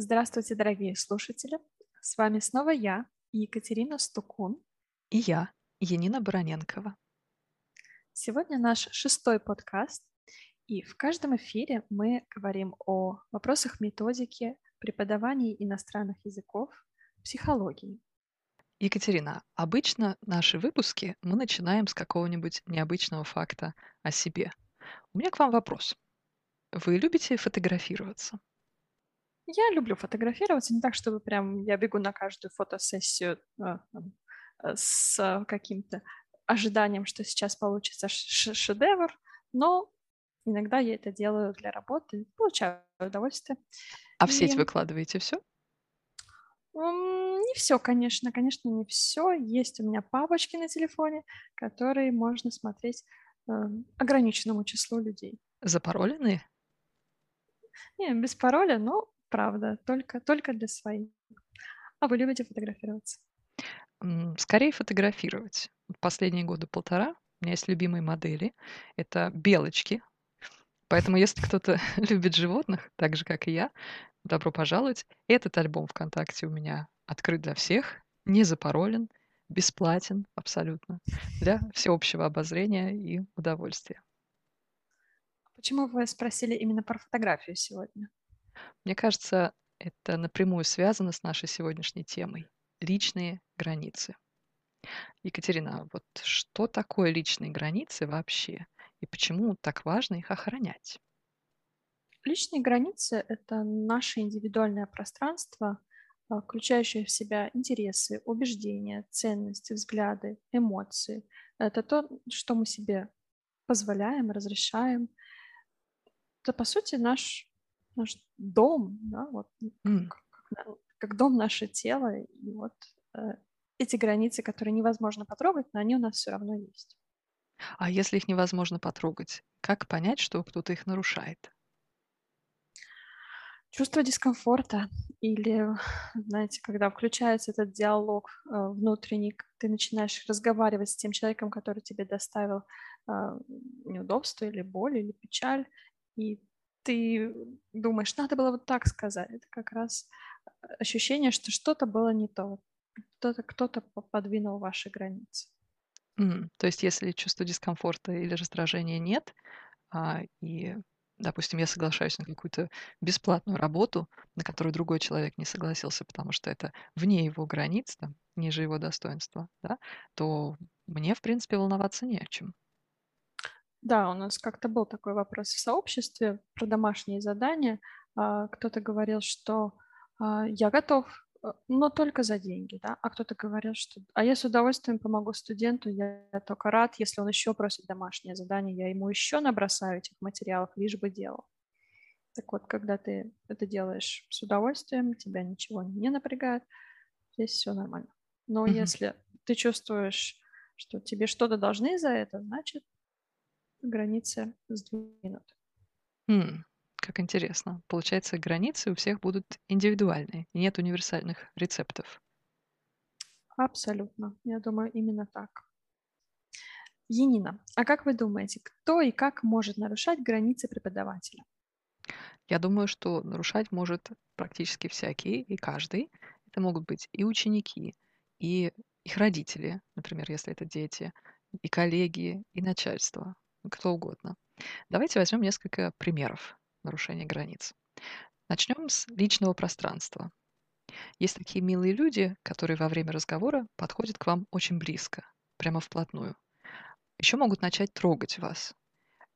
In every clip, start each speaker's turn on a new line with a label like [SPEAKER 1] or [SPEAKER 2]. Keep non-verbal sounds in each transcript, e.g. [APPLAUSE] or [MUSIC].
[SPEAKER 1] Здравствуйте, дорогие слушатели! С вами снова я, Екатерина Стукун.
[SPEAKER 2] И я, Янина Бароненкова.
[SPEAKER 1] Сегодня наш шестой подкаст, и в каждом эфире мы говорим о вопросах методики, преподавании иностранных языков, психологии.
[SPEAKER 2] Екатерина, обычно наши выпуски мы начинаем с какого-нибудь необычного факта о себе. У меня к вам вопрос. Вы любите фотографироваться?
[SPEAKER 1] Я люблю фотографироваться, не так, чтобы прям я бегу на каждую фотосессию там, а, с каким-то ожиданием, что сейчас получится шедевр, но иногда я это делаю для работы, получаю удовольствие.
[SPEAKER 2] А в сеть
[SPEAKER 1] И
[SPEAKER 2] выкладываете все?
[SPEAKER 1] не все, конечно, конечно, не все. Есть у меня папочки на телефоне, которые можно смотреть э, ограниченному числу людей.
[SPEAKER 2] Запароленные?
[SPEAKER 1] Не, без пароля, но правда, только, только для своих. А вы любите фотографироваться?
[SPEAKER 2] Скорее фотографировать. Последние года полтора у меня есть любимые модели. Это белочки. Поэтому если кто-то [LAUGHS] любит животных, так же, как и я, добро пожаловать. Этот альбом ВКонтакте у меня открыт для всех, не запаролен, бесплатен абсолютно, для всеобщего обозрения и удовольствия.
[SPEAKER 1] Почему вы спросили именно про фотографию сегодня?
[SPEAKER 2] Мне кажется, это напрямую связано с нашей сегодняшней темой– личные границы. Екатерина, вот что такое личные границы вообще? И почему так важно их охранять?
[SPEAKER 1] Личные границы– это наше индивидуальное пространство, а, включающее в себя интересы, убеждения, ценности, взгляды, эмоции. Это то, что мы себе позволяем, разрешаем. Это, по сути, наш, наш дом, да, вот, ну,
[SPEAKER 2] М,
[SPEAKER 1] как, как как дом наше тело. И вот э, эти границы, которые невозможно потрогать, но они у нас все равно есть.
[SPEAKER 2] А если их невозможно потрогать, как понять, что кто-то их нарушает?
[SPEAKER 1] Чувство дискомфорта или, знаете, когда включается этот диалог э, внутренний, ты начинаешь разговаривать с тем человеком, который тебе доставил а, неудобство или боль, или печаль, и ты думаешь, надо было вот так сказать. Это как раз э, ощущение, что что-то было не то, кто-то кто-то по- подвинул ваши границы.
[SPEAKER 2] М, То есть если чувства дискомфорта или раздражения нет, а, и, допустим, я соглашаюсь на какую-то бесплатную работу, на которую другой человек не согласился, потому что это вне его границ, там, ниже его достоинства, да, то мне, в принципе, волноваться не о чем.
[SPEAKER 1] Да, у нас как-то был такой вопрос в сообществе про домашние задания. А, Кто-то говорил, что а, я готов, э, но только за деньги, да, а кто-то говорил, что а я с удовольствием помогу студенту, я только рад, если он еще просит домашнее задание, я ему еще набросаю этих материалов, лишь бы делал. Так вот, когда ты это делаешь с удовольствием, тебя ничего не напрягает, здесь все нормально. Но
[SPEAKER 2] Мгм.
[SPEAKER 1] если ты чувствуешь, что тебе что-то должны за это, значит, границы сдвинуты.
[SPEAKER 2] М, Как интересно. Получается, границы у всех будут индивидуальные, и нет универсальных рецептов.
[SPEAKER 1] Абсолютно. Я думаю, именно так. Енина, а как вы думаете, кто и как может нарушать границы преподавателя?
[SPEAKER 2] Я думаю, что нарушать может практически всякий и каждый. Это могут быть и ученики, и их родители, например, если это дети, и коллеги, и начальство, кто угодно. Давайте возьмем несколько примеров нарушения границ. Начнем с личного пространства. Есть такие милые люди, которые во время разговора подходят к вам очень близко, прямо вплотную. Еще могут начать трогать вас.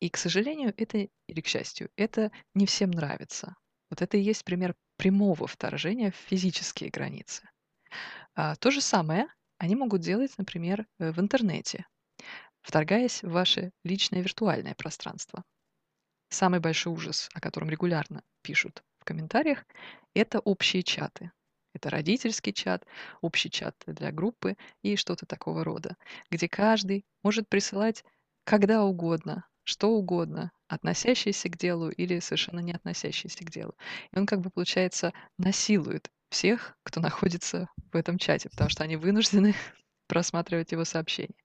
[SPEAKER 2] И, к сожалению, это, или к счастью, это не всем нравится. Вот это и есть пример прямого вторжения в физические границы. А, то же самое они могут делать, например, э, в интернете, вторгаясь в ваше личное виртуальное пространство. Самый большой ужас, о котором регулярно пишут в комментариях, это общие чаты. Это родительский чат, общий чат для группы и что-то такого рода, где каждый может присылать когда угодно, что угодно, относящееся к делу или совершенно не относящееся к делу. И он как бы, получается, насилует всех, кто находится в этом чате, потому что они вынуждены [LAUGHS] просматривать его сообщения.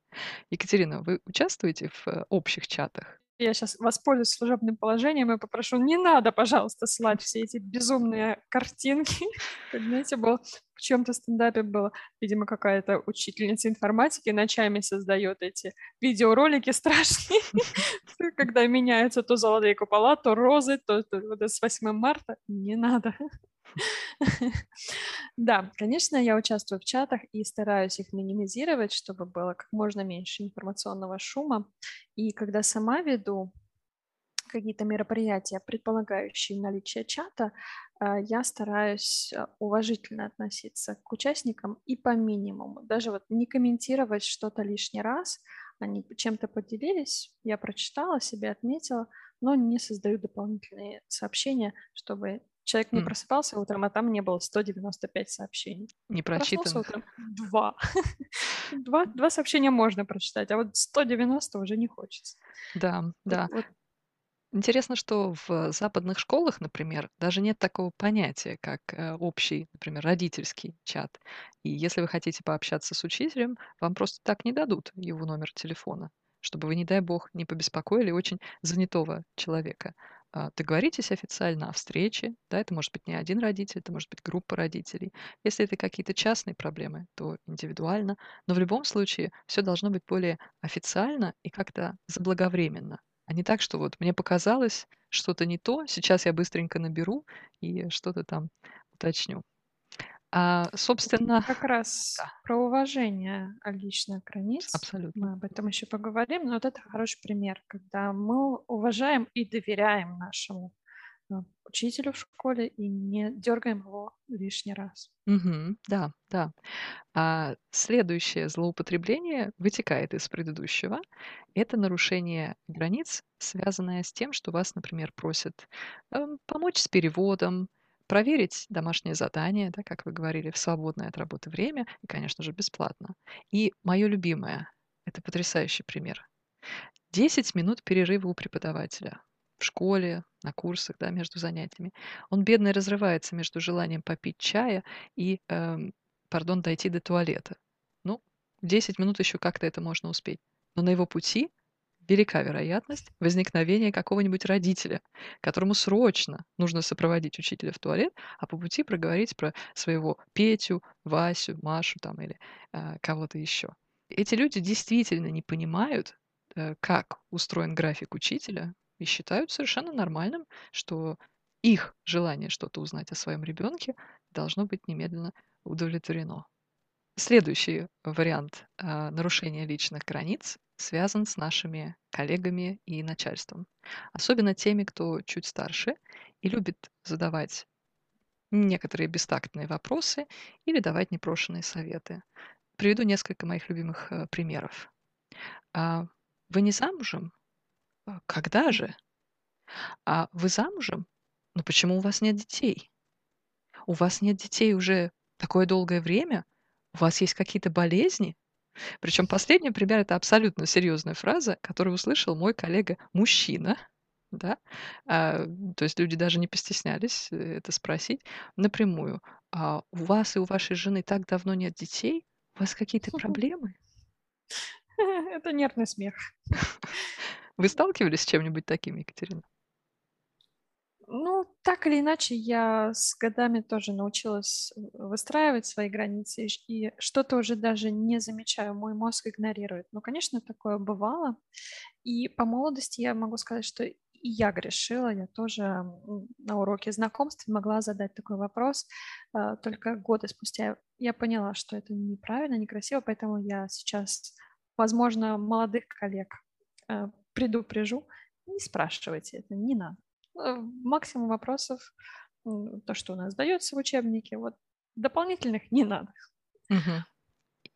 [SPEAKER 2] Екатерина, вы участвуете в э, общих чатах?
[SPEAKER 1] я сейчас воспользуюсь служебным положением и попрошу, не надо, пожалуйста, слать все эти безумные картинки. [LAUGHS] Знаете, был в чем-то стендапе было, видимо, какая-то учительница информатики ночами создает эти видеоролики страшные, [LAUGHS] когда меняются то золотые купола, то розы, то, то с 8 марта. Не надо. [LAUGHS] Да, конечно, я участвую в чатах и стараюсь их минимизировать, чтобы было как можно меньше информационного шума. И когда сама веду какие-то мероприятия, предполагающие наличие чата, а, я стараюсь а, уважительно относиться к участникам и по минимуму. Даже вот не комментировать что-то лишний раз. Они чем-то поделились, я прочитала, себе отметила, но не создаю дополнительные сообщения, чтобы Человек не просыпался утром, а там не было 195 сообщений.
[SPEAKER 2] Не прочитано.
[SPEAKER 1] утром два. [LAUGHS] два. Два сообщения можно прочитать, а вот 190 уже не хочется.
[SPEAKER 2] Да, да. Вот, Интересно, что в западных школах, например, даже нет такого понятия, как э, общий, например, родительский чат. И если вы хотите пообщаться с учителем, вам просто так не дадут его номер телефона, чтобы вы, не дай бог, не побеспокоили очень занятого человека. А, договоритесь официально о встрече, да, это может быть не один родитель, это может быть группа родителей. Если это какие-то частные проблемы, то индивидуально, но в любом случае все должно быть более официально и как-то заблаговременно, а не так, что вот мне показалось что-то не то, сейчас я быстренько наберу и что-то там уточню. А, собственно,
[SPEAKER 1] Как раз да, про уважение личных границ.
[SPEAKER 2] абсолютно.
[SPEAKER 1] Мы об этом еще поговорим, но вот это хороший пример, когда мы уважаем и доверяем нашему э, учителю в школе и не дергаем его лишний раз.
[SPEAKER 2] Мгм. Да, да. А следующее злоупотребление вытекает из предыдущего. Это нарушение границ, связанное с тем, что вас, например, просят эм, помочь с переводом, проверить домашнее задание, да, как вы говорили, в свободное от работы время и, конечно же, бесплатно. И мое любимое, это потрясающий пример. 10 минут перерыва у преподавателя в школе, на курсах, да, между занятиями. Он, бедный, разрывается между желанием попить чая и, эм, пардон, дойти до туалета. Ну, 10 минут еще как-то это можно успеть. Но на его пути велика вероятность возникновения какого-нибудь родителя, которому срочно нужно сопроводить учителя в туалет, а по пути проговорить про своего Петю, Васю, Машу там или э, кого-то еще. Эти люди действительно не понимают, э, как устроен график учителя, и считают совершенно нормальным, что их желание что-то узнать о своем ребенке должно быть немедленно удовлетворено. Следующий вариант э, нарушения личных границ связан с нашими коллегами и начальством. Особенно теми, кто чуть старше и любит задавать некоторые бестактные вопросы или давать непрошенные советы. Приведу несколько моих любимых э, примеров. А, вы не замужем? А, когда же? А вы замужем? Но почему у вас нет детей? У вас нет детей уже такое долгое время? У вас есть какие-то болезни? Причем последний пример это абсолютно серьезная фраза, которую услышал мой коллега-мужчина, да, а, то есть люди даже не постеснялись э, это спросить напрямую. А у вас и у вашей жены так давно нет детей? У вас какие-то проблемы? [LAUGHS]
[SPEAKER 1] Это нервный смех.
[SPEAKER 2] Вы сталкивались с чем-нибудь таким, Екатерина?
[SPEAKER 1] Ну, так или иначе, я с годами тоже научилась э, выстраивать свои границы, и что-то уже даже не замечаю, мой мозг игнорирует. Ну, конечно, такое бывало. И по молодости я могу сказать, что и я грешила, я тоже на уроке знакомств могла задать такой вопрос, а, только годы спустя я поняла, что это неправильно, некрасиво, поэтому я сейчас, возможно, молодых коллег э, предупрежу, не спрашивайте это, не надо. Э, максимум вопросов, то, что у нас дается в учебнике, вот дополнительных не надо.
[SPEAKER 2] Угу.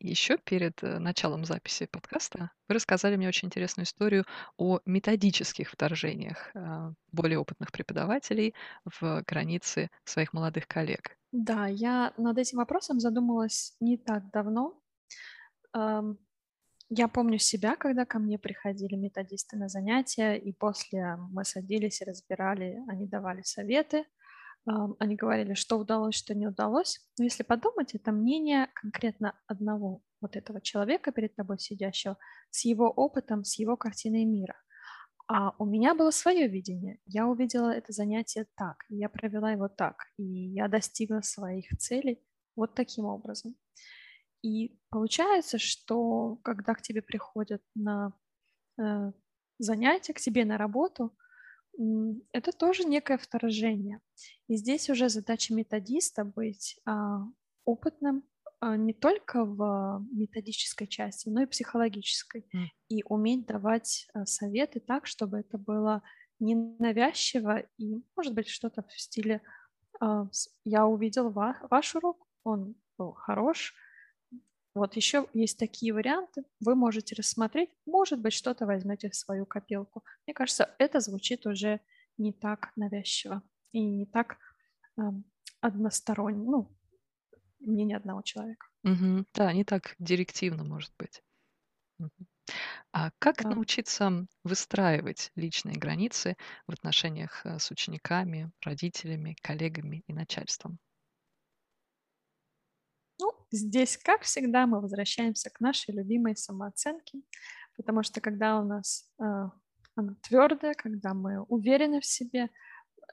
[SPEAKER 2] Еще перед э, началом записи подкаста вы рассказали мне очень интересную историю о методических вторжениях э, более опытных преподавателей в границы своих молодых коллег.
[SPEAKER 1] Да, я над этим вопросом задумалась не так давно. Я помню себя, когда ко мне приходили методисты на занятия, и после мы садились и разбирали, они давали советы, они говорили, что удалось, что не удалось. Но если подумать, это мнение конкретно одного вот этого человека перед тобой сидящего, с его опытом, с его картиной мира. А у меня было свое видение. Я увидела это занятие так, я провела его так, и я достигла своих целей вот таким образом. И получается, что когда к тебе приходят на э, занятия, к тебе на работу, это тоже некое вторжение. И здесь уже задача методиста быть а, опытным а, не только в методической части, но и психологической. Mm. И уметь давать а, советы так, чтобы это было ненавязчиво и, может быть, что-то в стиле а, «я увидел ва- ваш урок, он был хорош, вот еще есть такие варианты, вы можете рассмотреть, может быть, что-то возьмете в свою копилку. Мне кажется, это звучит уже не так навязчиво и не так э, односторонне, ну, мнение одного человека.
[SPEAKER 2] Угу. Да, не так директивно, может быть. Угу. А как да. научиться выстраивать личные границы в отношениях э, с учениками, родителями, коллегами и начальством?
[SPEAKER 1] Здесь, как всегда, мы возвращаемся к нашей любимой самооценке, потому что когда у нас э, она твердая, когда мы уверены в себе,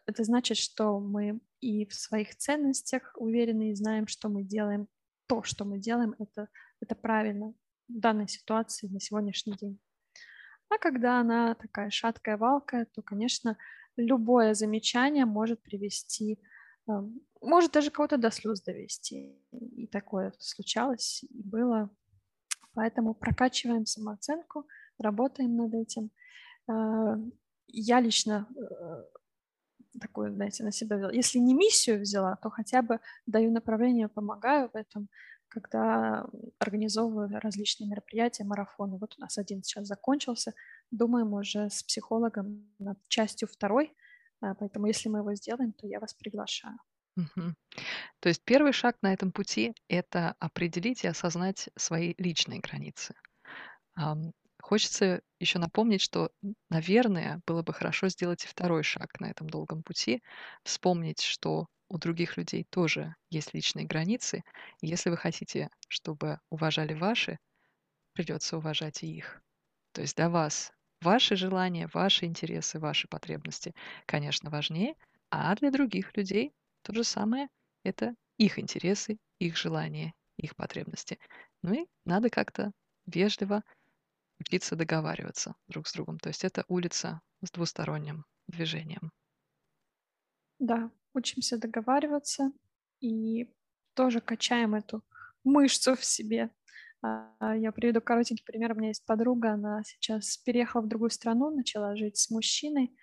[SPEAKER 1] это значит, что мы и в своих ценностях уверены и знаем, что мы делаем. То, что мы делаем, это, это правильно в данной ситуации на сегодняшний день. А когда она такая шаткая, валкая, то, конечно, любое замечание может привести может даже кого-то до слез довести. И такое случалось, и было. Поэтому прокачиваем самооценку, работаем над этим. А, я лично э, такую, знаете, на себя взяла. Если не миссию взяла, то хотя бы даю направление, помогаю в этом, когда организовываю различные мероприятия, марафоны. Вот у нас один сейчас закончился. Думаем уже с психологом над частью второй, а, поэтому если мы его сделаем, то я вас приглашаю.
[SPEAKER 2] Мгм. То есть первый шаг на этом пути- это определить и осознать свои личные границы. Хочется еще напомнить, что, наверное, было бы хорошо сделать и второй шаг на этом долгом пути, вспомнить, что у других людей тоже есть личные границы. И если вы хотите, чтобы уважали ваши, придется уважать и их. То есть для вас ваши желания, ваши интересы, ваши потребности, конечно, важнее, а для других людей то же самое — это их интересы, их желания, их потребности. Ну и надо как-то вежливо учиться договариваться друг с другом. То есть это улица с двусторонним движением.
[SPEAKER 1] Да, учимся договариваться и тоже качаем эту мышцу в себе. А, я приведу коротенький пример. У меня есть подруга, она сейчас переехала в другую страну, начала жить с мужчиной.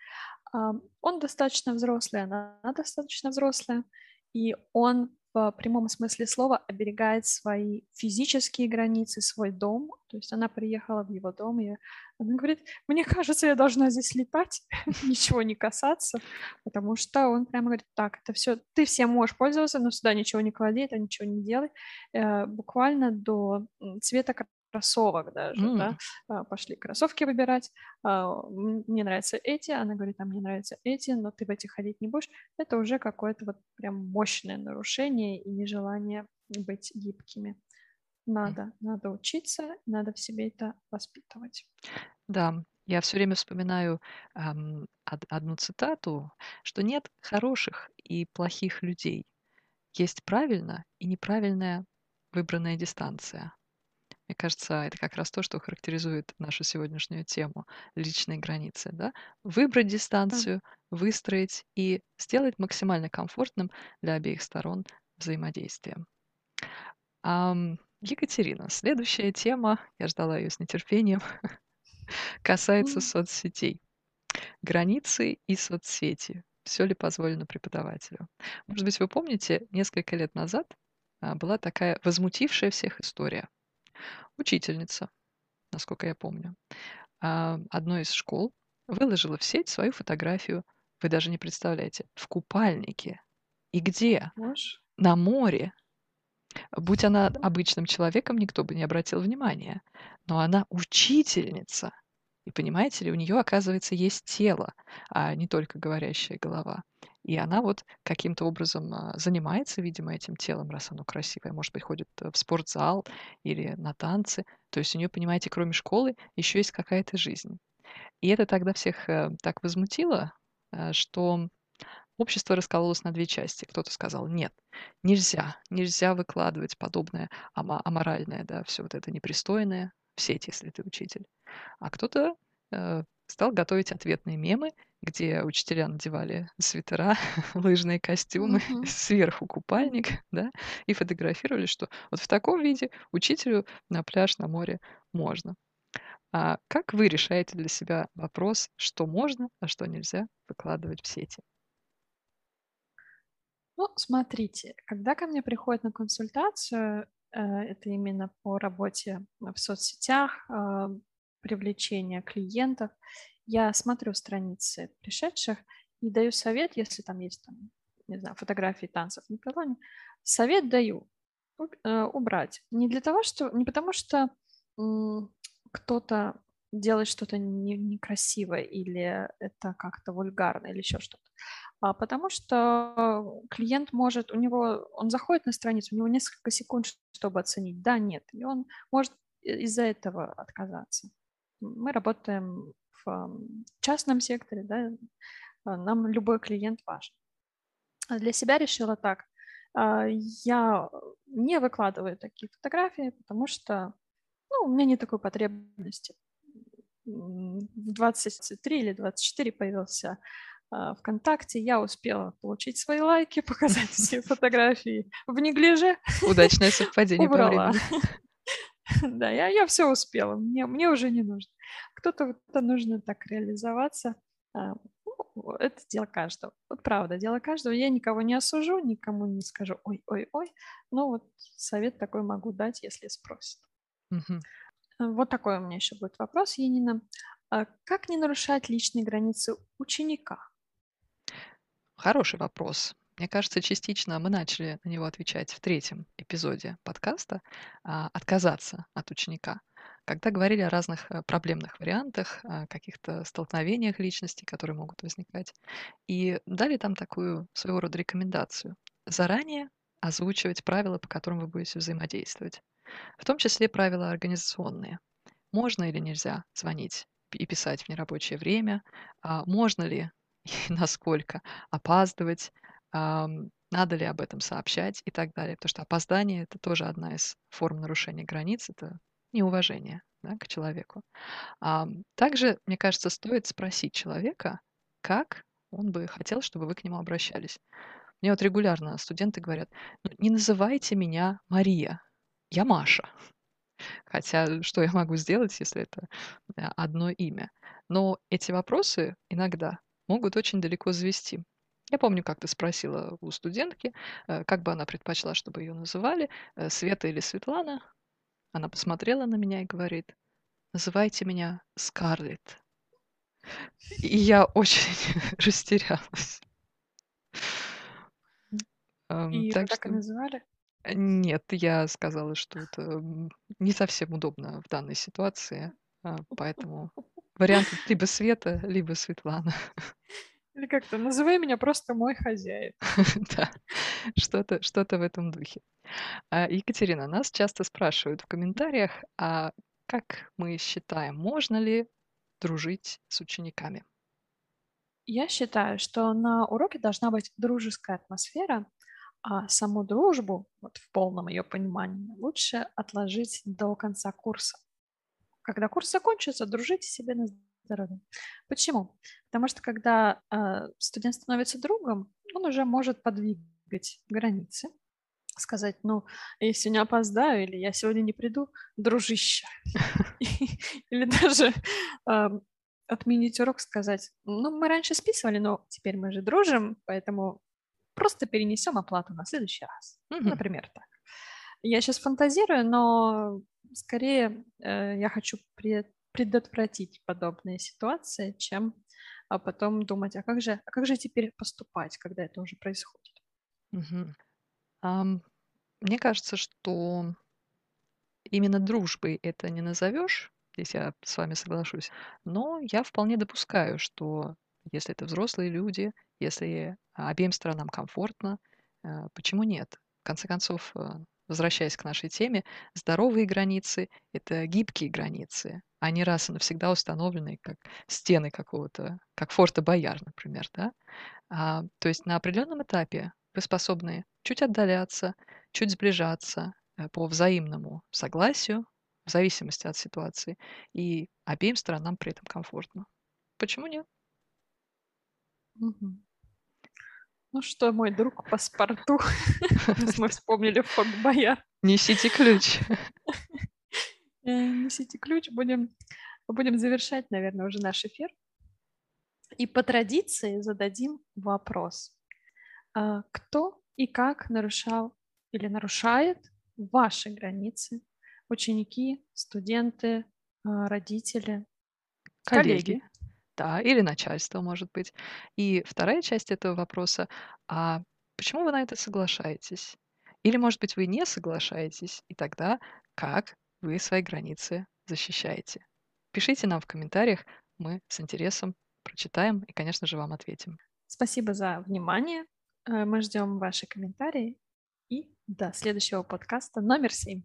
[SPEAKER 1] Он достаточно взрослый, она достаточно взрослая, и он в прямом смысле слова оберегает свои физические границы, свой дом. То есть она приехала в его дом, и она говорит, мне кажется, я должна здесь летать, [LAUGHS] ничего не касаться, потому что он прямо говорит, так, это все, ты всем можешь пользоваться, но сюда ничего не клади, это ничего не делай. Э, буквально до цвета кроссовок даже, mm. да, а, пошли кроссовки выбирать, а, мне нравятся эти, она говорит, а мне нравятся эти, но ты в эти ходить не будешь, это уже какое-то вот прям мощное нарушение и нежелание быть гибкими. Надо, mm. надо учиться, надо в себе это воспитывать.
[SPEAKER 2] Да, я все время вспоминаю эм, одну цитату, что нет хороших и плохих людей. Есть правильно и неправильная выбранная дистанция. Мне кажется, это как раз то, что характеризует нашу сегодняшнюю тему личные границы. Да? Выбрать дистанцию, выстроить и сделать максимально комфортным для обеих сторон взаимодействие. Ам, Екатерина, следующая тема, я ждала ее с нетерпением, [LAUGHS] касается соцсетей. Границы и соцсети. Все ли позволено преподавателю? Может быть, вы помните, несколько лет назад а, была такая возмутившая всех история учительница, насколько я помню, а, одной из школ выложила в сеть свою фотографию, вы даже не представляете, в купальнике. И где?
[SPEAKER 1] Можешь?
[SPEAKER 2] На море. Будь она обычным человеком, никто бы не обратил внимания. Но она учительница. И понимаете ли, у нее, оказывается, есть тело, а не только говорящая голова. И она вот каким-то образом а, занимается, видимо, этим телом, раз оно красивое. Может быть, ходит э, в спортзал или на танцы. То есть у нее, понимаете, кроме школы еще есть какая-то жизнь. И это тогда всех э, так возмутило, э, что общество раскололось на две части. Кто-то сказал, нет, нельзя, нельзя выкладывать подобное аморальное, да, все вот это непристойное в сеть, если ты учитель. А кто-то стал готовить ответные мемы, где учителя надевали свитера, [LAUGHS] лыжные костюмы,
[SPEAKER 1] Мгм. [LAUGHS]
[SPEAKER 2] сверху купальник, [LAUGHS] да, и фотографировали, что вот в таком виде учителю на пляж, на море можно. А как вы решаете для себя вопрос, что можно, а что нельзя выкладывать в сети?
[SPEAKER 1] Ну, смотрите, когда ко мне приходят на консультацию, э, это именно по работе в соцсетях, а, привлечение клиентов, я смотрю страницы пришедших и даю совет, если там есть, там, не знаю, фотографии танцев на пилоне, совет даю э, убрать. Не для того, что, не потому что кто-то делает что-то не- некрасивое или это как-то вульгарно или еще что-то, а потому что клиент может, у него, он заходит на страницу, у него несколько секунд, чтобы оценить, да, нет, и он может из-за этого отказаться. Мы работаем в частном секторе, да, а, нам любой клиент важен. А Для себя решила так. а, Я не выкладываю такие фотографии, потому что ну, у меня нет такой потребности. В 23 или 24 появился ВКонтакте. Я успела получить свои лайки, [LAUGHS] показать все фотографии в неглиже,
[SPEAKER 2] Удачное [LAUGHS] совпадение по времени. [LAUGHS]
[SPEAKER 1] Да, я, я все успела, мне, мне уже не нужно. Кто-то это нужно так реализоваться. а, ну, Это дело каждого. Вот правда, дело каждого. Я никого не осужу, никому не скажу ой-ой-ой. Но вот совет такой могу дать, если спросят. Э, Вот такой у меня еще будет вопрос, Енина. А Как не нарушать личные границы ученика?
[SPEAKER 2] Хороший вопрос. Мне кажется, частично мы начали на него отвечать в третьем эпизоде подкаста а, «Отказаться от ученика», когда говорили о разных э, проблемных вариантах, о каких-то столкновениях личности, которые могут возникать, и дали там такую своего рода рекомендацию. Заранее озвучивать правила, по которым вы будете взаимодействовать. В том числе правила организационные. Можно или нельзя звонить и писать в нерабочее время, а, можно ли и [LAUGHS] насколько опаздывать, надо ли об этом сообщать и так далее. Потому что опоздание- это тоже одна из форм нарушения границ, это неуважение, да, к человеку. Также, мне кажется, стоит спросить человека, как он бы хотел, чтобы вы к нему обращались. Мне вот регулярно студенты говорят: "Ну, не называйте меня Мария, я Маша". Хотя что я могу сделать, если это, э, одно имя? Но эти вопросы иногда могут очень далеко завести. Я помню, как-то спросила у студентки, э, как бы она предпочла, чтобы ее называли, э, Света или Светлана. Она посмотрела на меня и говорит: "Называйте меня Скарлетт". И я очень [LAUGHS] растерялась. Ам,
[SPEAKER 1] И
[SPEAKER 2] так
[SPEAKER 1] так и
[SPEAKER 2] что
[SPEAKER 1] называли?
[SPEAKER 2] э, нет, я сказала, что это, не совсем удобно в данной ситуации, поэтому [LAUGHS] варианты либо Света, либо Светлана. [LAUGHS]
[SPEAKER 1] Или как-то называй меня просто мой хозяин. [LAUGHS]
[SPEAKER 2] Да, что-то что-то в этом духе. А, Екатерина, нас часто спрашивают в комментариях, а как мы считаем, можно ли дружить с учениками?
[SPEAKER 1] Я считаю, что на уроке должна быть дружеская атмосфера, а саму дружбу, вот в полном ее понимании, лучше отложить до конца курса. Когда курс закончится, дружите себе на здоровье. Почему? Потому что когда э, студент становится другом, он уже может подвигать границы, сказать, ну, я сегодня опоздаю, или я сегодня не приду, дружище. [LAUGHS] Или даже а, отменить урок, сказать, ну, мы раньше списывали, но теперь мы же дружим, поэтому просто перенесем оплату на следующий раз. Например, так. Я сейчас фантазирую, но скорее э, я хочу предотвратить подобные ситуации, чем а потом думать, а как же, а как же теперь поступать, когда это уже происходит.
[SPEAKER 2] Мгм. Ам, Мне кажется, что именно дружбой это не назовешь, здесь я с вами соглашусь, но я вполне допускаю, что если это взрослые люди, если обеим сторонам комфортно, э, почему нет? В конце концов, э, возвращаясь к нашей теме, здоровые границы — это гибкие границы, не раз и навсегда установленные, как стены какого-то, как форта Бояр, например, да? А, то есть на определенном этапе вы способны чуть отдаляться, чуть сближаться э, по взаимному согласию, в зависимости от ситуации, и обеим сторонам при этом комфортно. Почему нет?
[SPEAKER 1] Ну что, мой друг паспорту, [LAUGHS] мы [LAUGHS] вспомнили Форт Бояр.
[SPEAKER 2] Несите ключ. [LAUGHS]
[SPEAKER 1] Э, Несите ключ, будем, будем завершать, наверное, уже наш эфир. И по традиции зададим вопрос. А, Кто и как нарушал или нарушает ваши границы? Ученики, студенты, а, родители, коллеги.
[SPEAKER 2] Коллеги. Да, или начальство, может быть. И вторая часть этого вопроса, а почему вы на это соглашаетесь? Или, может быть, вы не соглашаетесь, и тогда как вы свои границы защищаете. Пишите нам в комментариях, мы с интересом прочитаем и, конечно же, вам ответим.
[SPEAKER 1] Спасибо за внимание. Э, мы ждем ваши комментарии и до следующего подкаста номер семь.